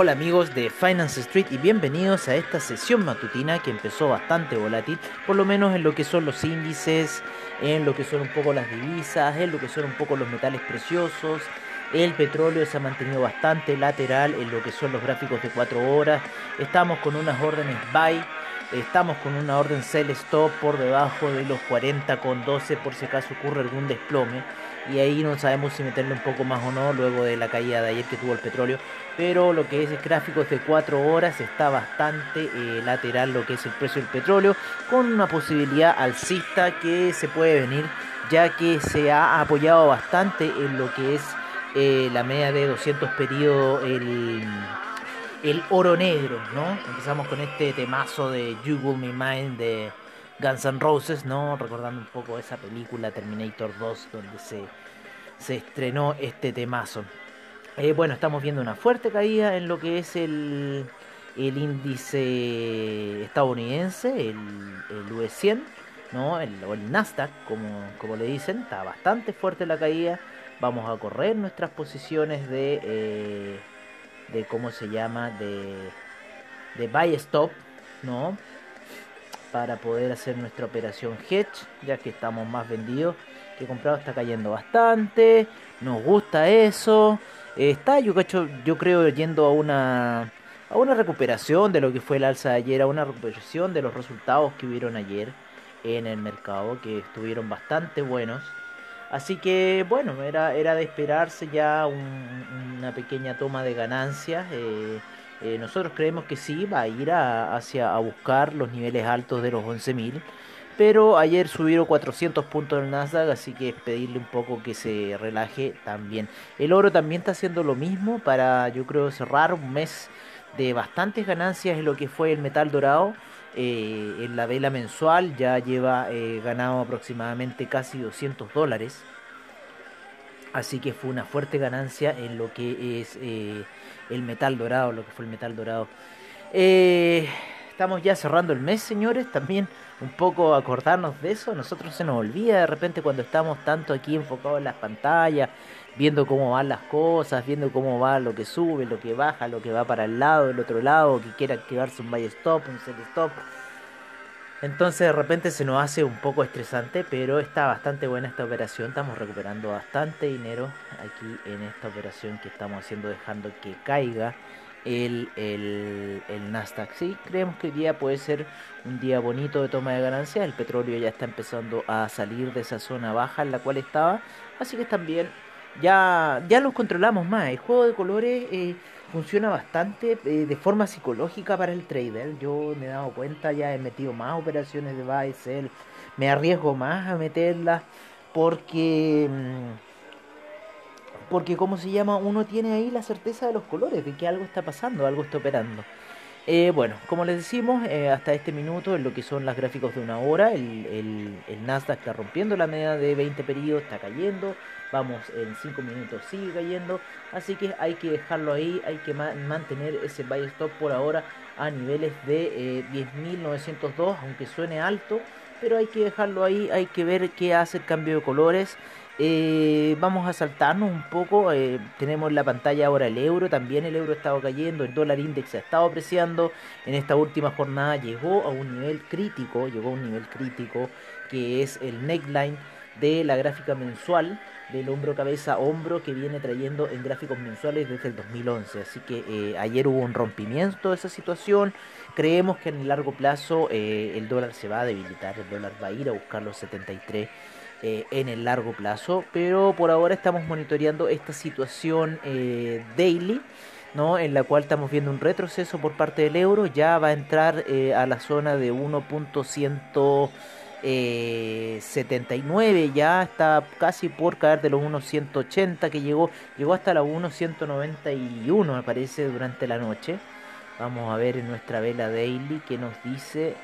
Hola amigos de Finance Street y bienvenidos a esta sesión matutina que empezó bastante volátil, por lo menos en lo que son los índices, en lo que son un poco las divisas, en lo que son un poco los metales preciosos. El petróleo se ha mantenido bastante lateral en lo que son los gráficos de 4 horas. Estamos con unas órdenes buy, estamos con una orden sell stop por debajo de los 40 con 12 por si acaso ocurre algún desplome y ahí no sabemos si meterle un poco más o no luego de la caída de ayer que tuvo el petróleo pero lo que es gráficos de 4 horas está bastante eh, lateral lo que es el precio del petróleo con una posibilidad alcista que se puede venir ya que se ha apoyado bastante en lo que es eh, la media de 200 periodos el, el oro negro, ¿no? Empezamos con este temazo de You Will Me Mind de Guns N' Roses, ¿no? Recordando un poco esa película Terminator 2 donde se, se estrenó este temazo. Eh, bueno, estamos viendo una fuerte caída en lo que es el, el índice estadounidense, el, el US 100, ¿no? El, o el Nasdaq, como, como le dicen, está bastante fuerte la caída. Vamos a correr nuestras posiciones de, eh, de ¿cómo se llama? De, de buy stop, ¿no? Para poder hacer nuestra operación hedge, ya que estamos más vendidos que comprado, está cayendo bastante, nos gusta eso, está yo, yo creo yendo a una a una recuperación de lo que fue el alza de ayer, a una recuperación de los resultados que hubieron ayer en el mercado, que estuvieron bastante buenos. Así que bueno, era, era de esperarse ya una pequeña toma de ganancias. Eh, eh, nosotros creemos que sí, va a ir a, hacia a buscar los niveles altos de los 11.000. Pero ayer subieron 400 puntos el Nasdaq, así que es pedirle un poco que se relaje también. El oro también está haciendo lo mismo para, yo creo, cerrar un mes de bastantes ganancias en lo que fue el metal dorado. Eh, en la vela mensual ya lleva eh, ganado aproximadamente casi 200 dólares. Así que fue una fuerte ganancia en lo que es el metal dorado, lo que fue el metal dorado. Eh, estamos ya cerrando el mes, señores. También un poco acordarnos de eso. Nosotros se nos olvida de repente cuando estamos tanto aquí enfocados en las pantallas, viendo cómo van las cosas, viendo cómo va lo que sube, lo que baja, lo que va para el lado, el otro lado, que quiera activarse un buy stop, un sell stop. Entonces de repente se nos hace un poco estresante, pero está bastante buena esta operación. Estamos recuperando bastante dinero aquí en esta operación que estamos haciendo, dejando que caiga el, el, el Nasdaq. Sí, creemos que hoy día puede ser un día bonito de toma de ganancias. El petróleo ya está empezando a salir de esa zona baja en la cual estaba. Así que también ya, ya los controlamos más. El juego de colores eh, funciona bastante eh, de forma psicológica para el trader. Yo me he dado cuenta, ya he metido más operaciones de buy, sell, me arriesgo más a meterlas porque... Mm, porque, como se llama? Uno tiene ahí la certeza de los colores, de que algo está pasando, algo está operando. Eh, bueno, como les decimos, eh, hasta este minuto, en lo que son las gráficos de una hora, el, el, Nasdaq está rompiendo la media de 20 periodos, está cayendo, vamos en 5 minutos, sigue cayendo, así que hay que dejarlo ahí, hay que ma mantener ese buy stop por ahora a niveles de eh, 10.902, aunque suene alto, pero hay que dejarlo ahí, hay que ver qué hace el cambio de colores. Eh, vamos a saltarnos un poco. Eh, tenemos en la pantalla ahora el euro. También el euro ha estado cayendo. El dólar index ha estado apreciando. En esta última jornada llegó a un nivel crítico. Llegó a un nivel crítico que es el neckline de la gráfica mensual del hombro cabeza hombro que viene trayendo en gráficos mensuales desde el 2011 así que eh, ayer hubo un rompimiento de esa situación creemos que en el largo plazo eh, el dólar se va a debilitar el dólar va a ir a buscar los 73 eh, en el largo plazo, pero por ahora estamos monitoreando esta situación eh, daily, ¿no? en la cual estamos viendo un retroceso por parte del euro, ya va a entrar eh, a la zona de 1.100 79 ya está casi por caer de los 1.180 que llegó llegó hasta la 1.191 me parece durante la noche. Vamos a ver en nuestra vela daily que nos dice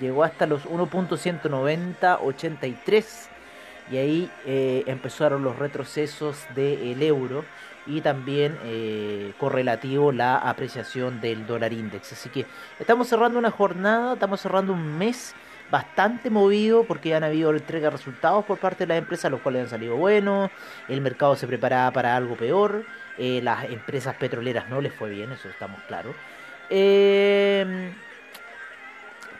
llegó hasta los 1.190 83 y ahí eh, empezaron los retrocesos del euro y también eh, correlativo la apreciación del dólar index. Así que estamos cerrando una jornada, estamos cerrando un mes bastante movido porque han habido entrega de resultados por parte de las empresas, los cuales han salido buenos, el mercado se preparaba para algo peor, eh, las empresas petroleras no les fue bien, eso estamos claros.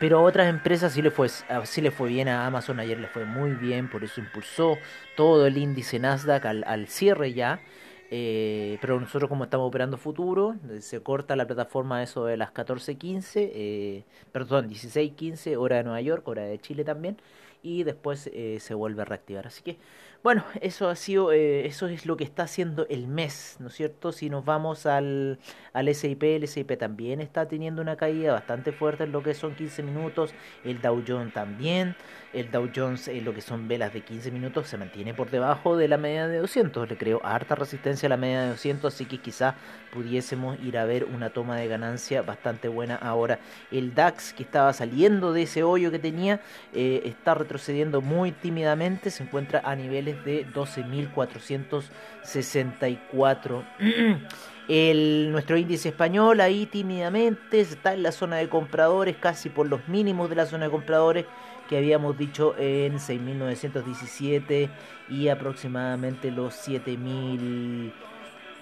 Pero a otras empresas sí le, fue, sí le fue bien, a Amazon ayer le fue muy bien, por eso impulsó todo el índice Nasdaq al, cierre ya. Eh, pero nosotros como estamos operando futuro, se corta la plataforma eso de las 14.15, eh, perdón, 16.15 hora de Nueva York, hora de Chile también, y después eh, se vuelve a reactivar. Así que bueno, eso ha sido, eh, eso es lo que está haciendo el mes, ¿no es cierto? Si nos vamos al, al SIP, el SIP también está teniendo una caída bastante fuerte en lo que son 15 minutos, el Dow Jones también, el Dow Jones en lo que son velas de 15 minutos se mantiene por debajo de la media de 200, le creo harta resistencia a la media de 200, así que quizá pudiésemos ir a ver una toma de ganancia bastante buena ahora. El DAX que estaba saliendo de ese hoyo que tenía, eh, está retrocediendo muy tímidamente, se encuentra a niveles de 12.464. El, nuestro índice español ahí tímidamente está en la zona de compradores, casi por los mínimos de la zona de compradores que habíamos dicho en 6.917 y aproximadamente los 7.000...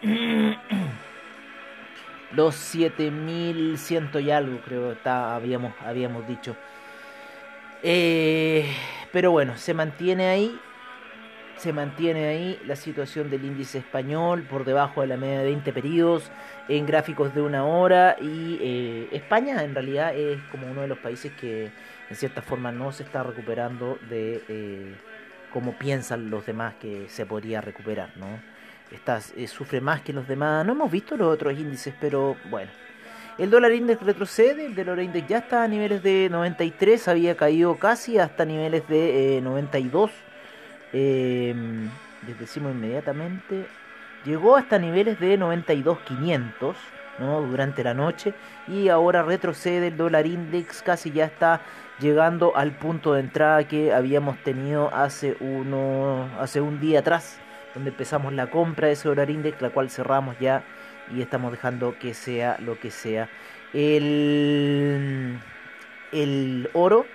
los 7100 y algo creo está, habíamos, habíamos dicho. Eh, pero bueno, se mantiene ahí se mantiene ahí la situación del índice español por debajo de la media de 20 periodos en gráficos de una hora y eh, España en realidad es como uno de los países que en cierta forma no se está recuperando de eh, como piensan los demás que se podría recuperar, ¿no? Está, eh, sufre más que los demás, no hemos visto los otros índices, pero bueno. El dólar index retrocede, el dólar index ya está a niveles de 93, había caído casi hasta niveles de 92 eh, les decimos inmediatamente, llegó hasta niveles de 92.500 ¿no? durante la noche y ahora retrocede el dólar index, casi ya está llegando al punto de entrada que habíamos tenido hace, uno, hace un día atrás, donde empezamos la compra de ese dólar index, la cual cerramos ya y estamos dejando que sea lo que sea. El, el oro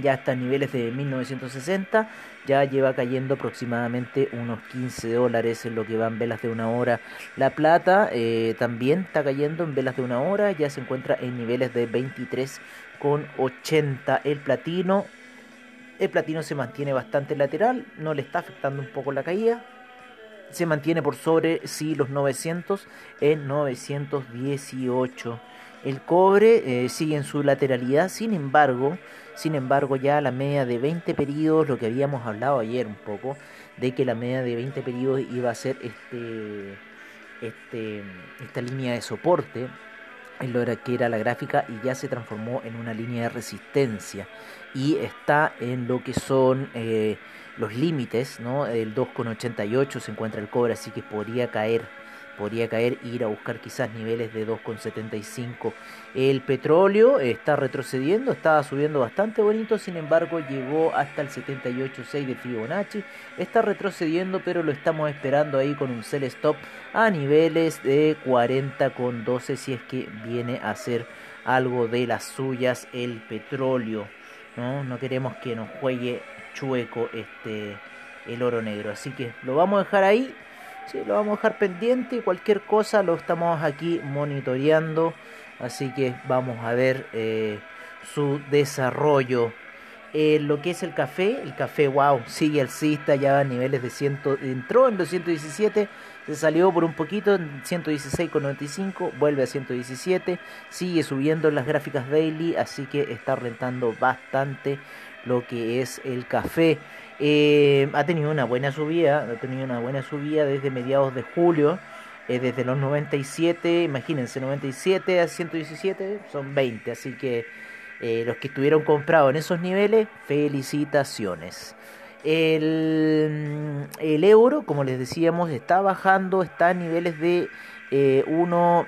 ya está a niveles de 1960, ya lleva cayendo aproximadamente unos 15 dólares en lo que van velas de una hora. La plata eh, también está cayendo en velas de una hora, ya se encuentra en niveles de 23,80 el platino. El platino se mantiene bastante lateral, no le está afectando un poco la caída. Se mantiene por sobre sí los 900 en 918. El cobre eh, sigue en su lateralidad, sin embargo, sin embargo ya la media de 20 periodos, lo que habíamos hablado ayer un poco, de que la media de 20 periodos iba a ser este, este, esta línea de soporte, en lo que era la gráfica y ya se transformó en una línea de resistencia y está en lo que son eh, los límites, ¿no? El 2,88 se encuentra el cobre, así que podría caer podría caer ir a buscar quizás niveles de 2,75. El petróleo está retrocediendo, estaba subiendo bastante bonito, sin embargo llegó hasta el 78,6 de Fibonacci. Está retrocediendo, pero lo estamos esperando ahí con un sell stop a niveles de 40,12 si es que viene a hacer algo de las suyas el petróleo. No, no queremos que nos juegue chueco este el oro negro, así que lo vamos a dejar ahí Sí, lo vamos a dejar pendiente y cualquier cosa lo estamos aquí monitoreando. Así que vamos a ver eh, su desarrollo. Eh, lo que es el café, el café, wow, sigue alcista, ya a niveles de 100, entró en 217, se salió por un poquito en 116,95, vuelve a 117, sigue subiendo en las gráficas daily, así que está rentando bastante lo que es el café. Eh, ha tenido una buena subida, ha tenido una buena subida desde mediados de julio, eh, desde los 97, imagínense, 97 a 117 son 20, así que eh, los que estuvieron comprados en esos niveles, felicitaciones. El, el, euro, como les decíamos, está bajando, está a niveles de 1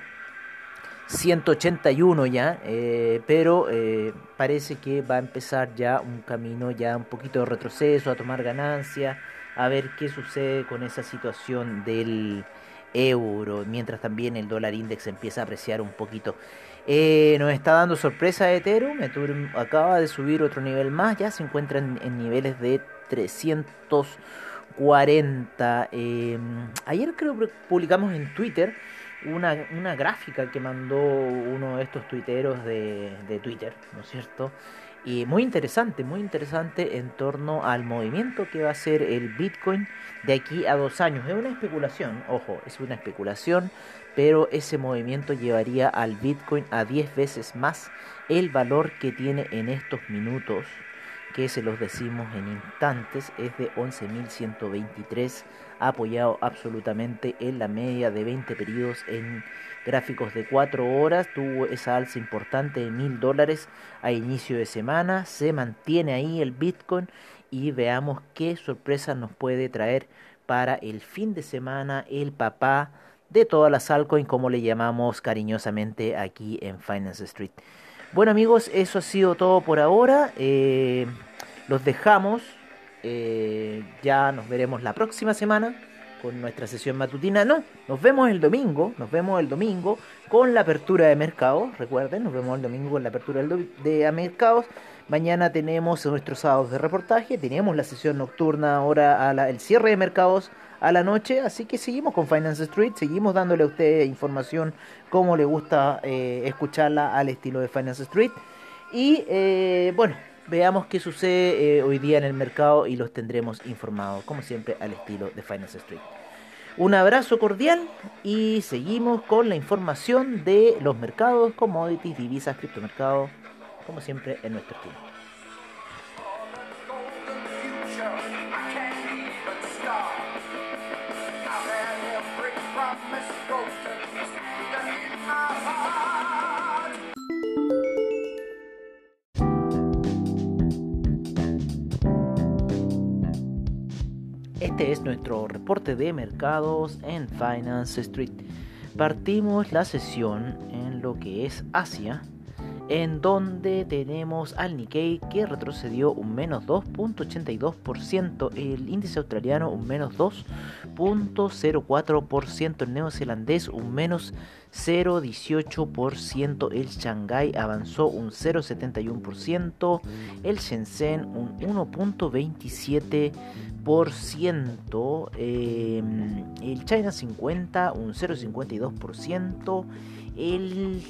181 ya, eh, pero eh, parece que va a empezar ya un camino, ya un poquito de retroceso, a tomar ganancia, a ver qué sucede con esa situación del euro, mientras también el dólar index empieza a apreciar un poquito. Eh, nos está dando sorpresa Ethereum, acaba de subir otro nivel más, ya se encuentra en, en niveles de 340. Em, ayer creo que publicamos en Twitter una, una, gráfica que mandó uno de estos tuiteros de, de Twitter, ¿no es cierto? Y muy interesante, muy interesante en torno al movimiento que va a ser el Bitcoin de aquí a dos años. Es una especulación, ojo, es una especulación, pero ese movimiento llevaría al Bitcoin a 10 veces más el valor que tiene en estos minutos, que se los decimos en instantes, es de 11.123, apoyado absolutamente en la media de 20 periodos en gráficos de 4 horas, tuvo esa alza importante de mil dólares a inicio de semana, se mantiene ahí el Bitcoin y veamos qué sorpresa nos puede traer para el fin de semana el papá de todas las altcoins como le llamamos cariñosamente aquí en Finance Street. Bueno amigos, eso ha sido todo por ahora. Eh, los dejamos. Eh, ya nos veremos la próxima semana con nuestra sesión matutina. No, nos vemos el domingo, nos vemos el domingo con la apertura de mercados. Recuerden, nos vemos el domingo con la apertura de mercados. Mañana tenemos nuestros sábados de reportaje, tenemos la sesión nocturna ahora, a el cierre de mercados a la noche, así que seguimos con Finance Street, seguimos dándole a usted información como le gusta eh, escucharla al estilo de Finance Street. Y eh, bueno, veamos qué sucede eh, hoy día en el mercado y los tendremos informados, como siempre, al estilo de Finance Street. Un abrazo cordial y seguimos con la información de los mercados, commodities, divisas, criptomercados, como siempre en nuestro estilo. Este es nuestro reporte de mercados en Finance Street. Partimos la sesión en lo que es Asia, en donde tenemos al Nikkei que retrocedió un menos 2.82%, el índice australiano un menos 2.04%, el neozelandés un menos 0.18%, el Shanghai avanzó un 0.71%, el Shenzhen un 1.27%, em, el China 50 un 0.52%, el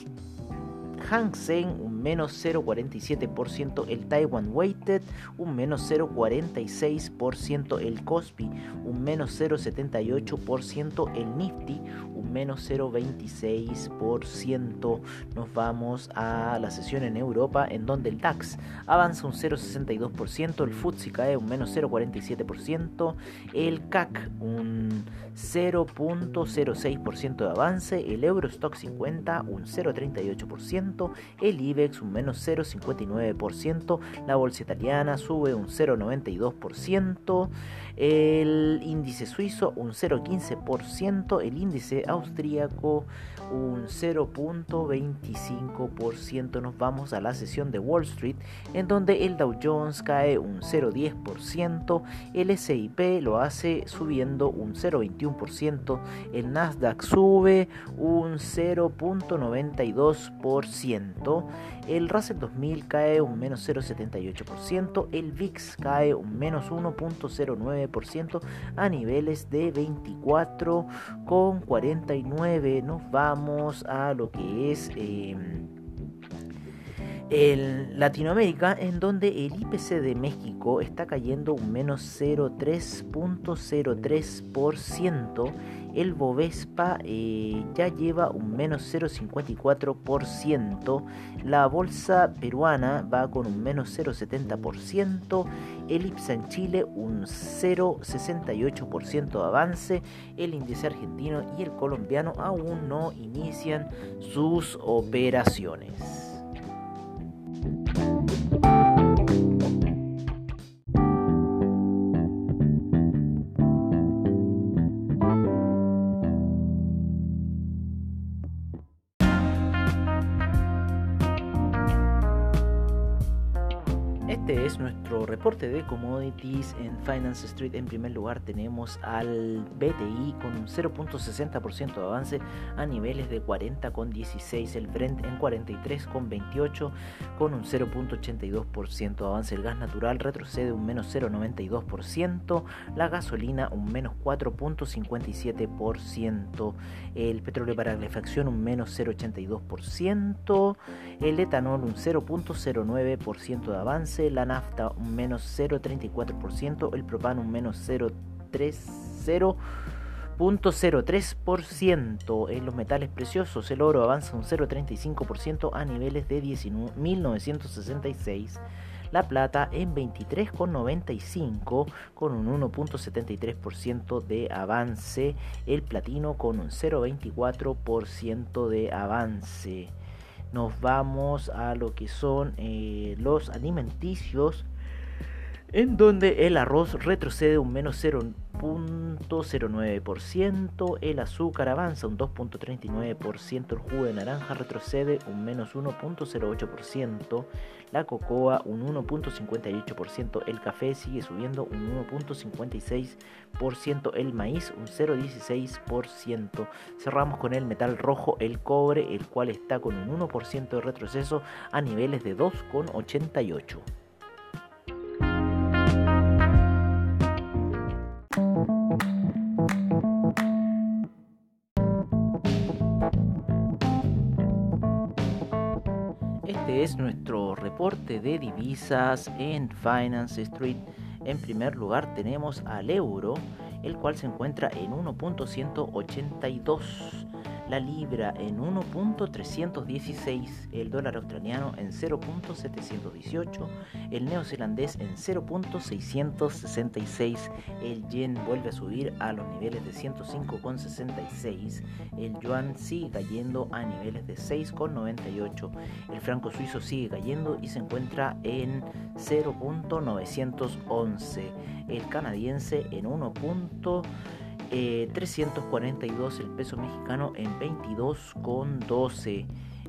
Hang Seng un menos 0,47%, el Taiwan Weighted un menos 0,46%, el Kospi un menos 0,78%, el Nifty un menos 0,26%. Nos vamos a la sesión en Europa en donde el DAX avanza un 0,62%, el FTSE cae un menos 0,47%, el CAC un 0.06% de avance, el Eurostock 50 un 0.38%, el IBEX un menos 0.59%, la bolsa italiana sube un 0.92%, el índice suizo un 0.15%, el índice austríaco un 0.25%. Nos vamos a la sesión de Wall Street en donde el Dow Jones cae un 0.10%, el SIP lo hace subiendo un 0.21%, el Nasdaq sube un 0.92%, el Russell 2000 cae un menos 0.78%, el VIX cae un menos 1.09% a niveles de 24,49. Nos vamos a lo que es... Em, en Latinoamérica, en donde el IPC de México está cayendo un menos 0,3.03%, el Bovespa eh, ya lleva un menos 0,54%, la bolsa peruana va con un menos 0,70%, el IPSA en Chile un 0,68% de avance, el índice argentino y el colombiano aún no inician sus operaciones. Reporte de commodities en Finance Street. En primer lugar tenemos al BTI con un 0.60% de avance a niveles de 40,16. El Brent en 43,28 con un 0.82% de avance. El gas natural retrocede un menos 0.92%. La gasolina un menos 4.57%. El petróleo para calefacción un menos 0.82%. El etanol un 0.09% de avance la nafta un menos 0,34%, el propano un menos 0,03%. En los metales preciosos el oro avanza un 0,35% a niveles de 1966. La plata en 23,95 con un 1.73% de avance. El platino con un 0.24% de avance nos vamos a lo que son eh, los alimenticios en donde el arroz retrocede un menos 0.09%, el azúcar avanza un 2.39%, el jugo de naranja retrocede un menos 1.08%, la cocoa un 1.58%, el café sigue subiendo un 1.56%, el maíz un 0.16%. Cerramos con el metal rojo, el cobre, el cual está con un 1% de retroceso a niveles de 2.88. Este es nuestro reporte de divisas en Finance Street. En primer lugar tenemos al euro, el cual se encuentra en 1.182 la libra en 1.316, el dólar australiano en 0.718, el neozelandés en 0.666, el yen vuelve a subir a los niveles de 105.66, el yuan sigue cayendo a niveles de 6.98, el franco suizo sigue cayendo y se encuentra en 0.911, el canadiense en 1. 342 eh, el peso mexicano en 22,12.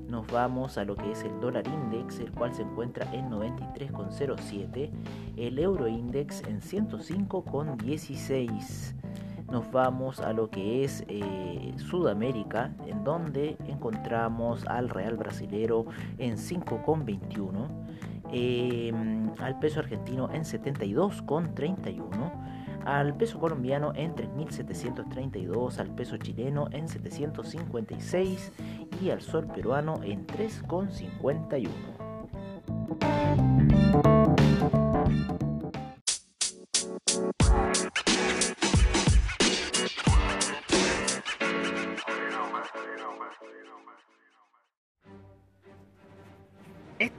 Nos vamos a lo que es el dólar index, el cual se encuentra en 93,07. El euro index en 105,16. Nos vamos a lo que es eh, Sudamérica, en donde encontramos al real brasilero en 5,21. Em, al peso argentino en 72,31 al peso colombiano en 3.732, al peso chileno en 756 y al sol peruano en 3,51.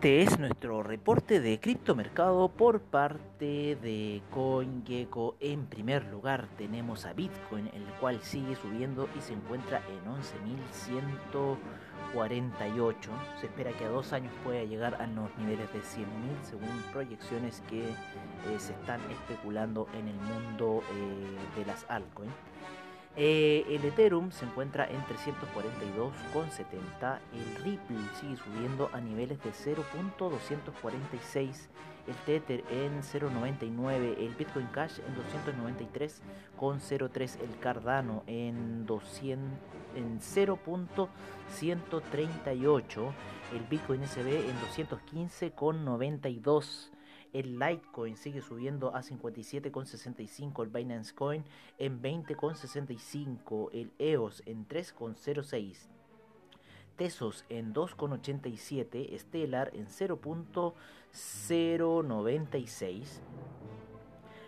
Este es nuestro reporte de criptomercado por parte de CoinGecko. En primer lugar tenemos a Bitcoin, el cual sigue subiendo y se encuentra en 11.148. Se espera que a dos años pueda llegar a los niveles de 100.000 según proyecciones que eh, se están especulando en el mundo eh, de las altcoins. Eh, el Ethereum se encuentra en 342,70. El Ripple sigue subiendo a niveles de 0.246. El Tether en 0.99. El Bitcoin Cash en 293,03. El Cardano en, 200, en 0.138. El Bitcoin SB en 215,92. El Litecoin sigue subiendo a 57,65. El Binance Coin en 20,65. El EOS en 3,06. Tesos en 2,87. Stellar en 0.096.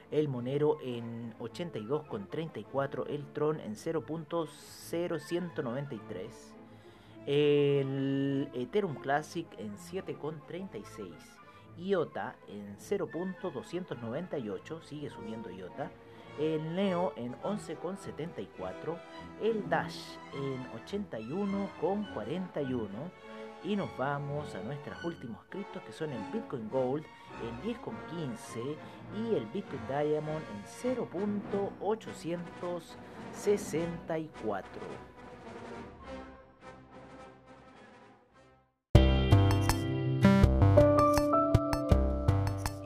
El Monero en 82,34. El Tron en 0.0193. El Ethereum Classic en 7,36. IOTA en 0.298, sigue subiendo IOTA. El Neo en 11,74. El Dash en 81,41. Y nos vamos a nuestros últimos criptos que son el Bitcoin Gold en 10,15 y el Bitcoin Diamond en 0.864.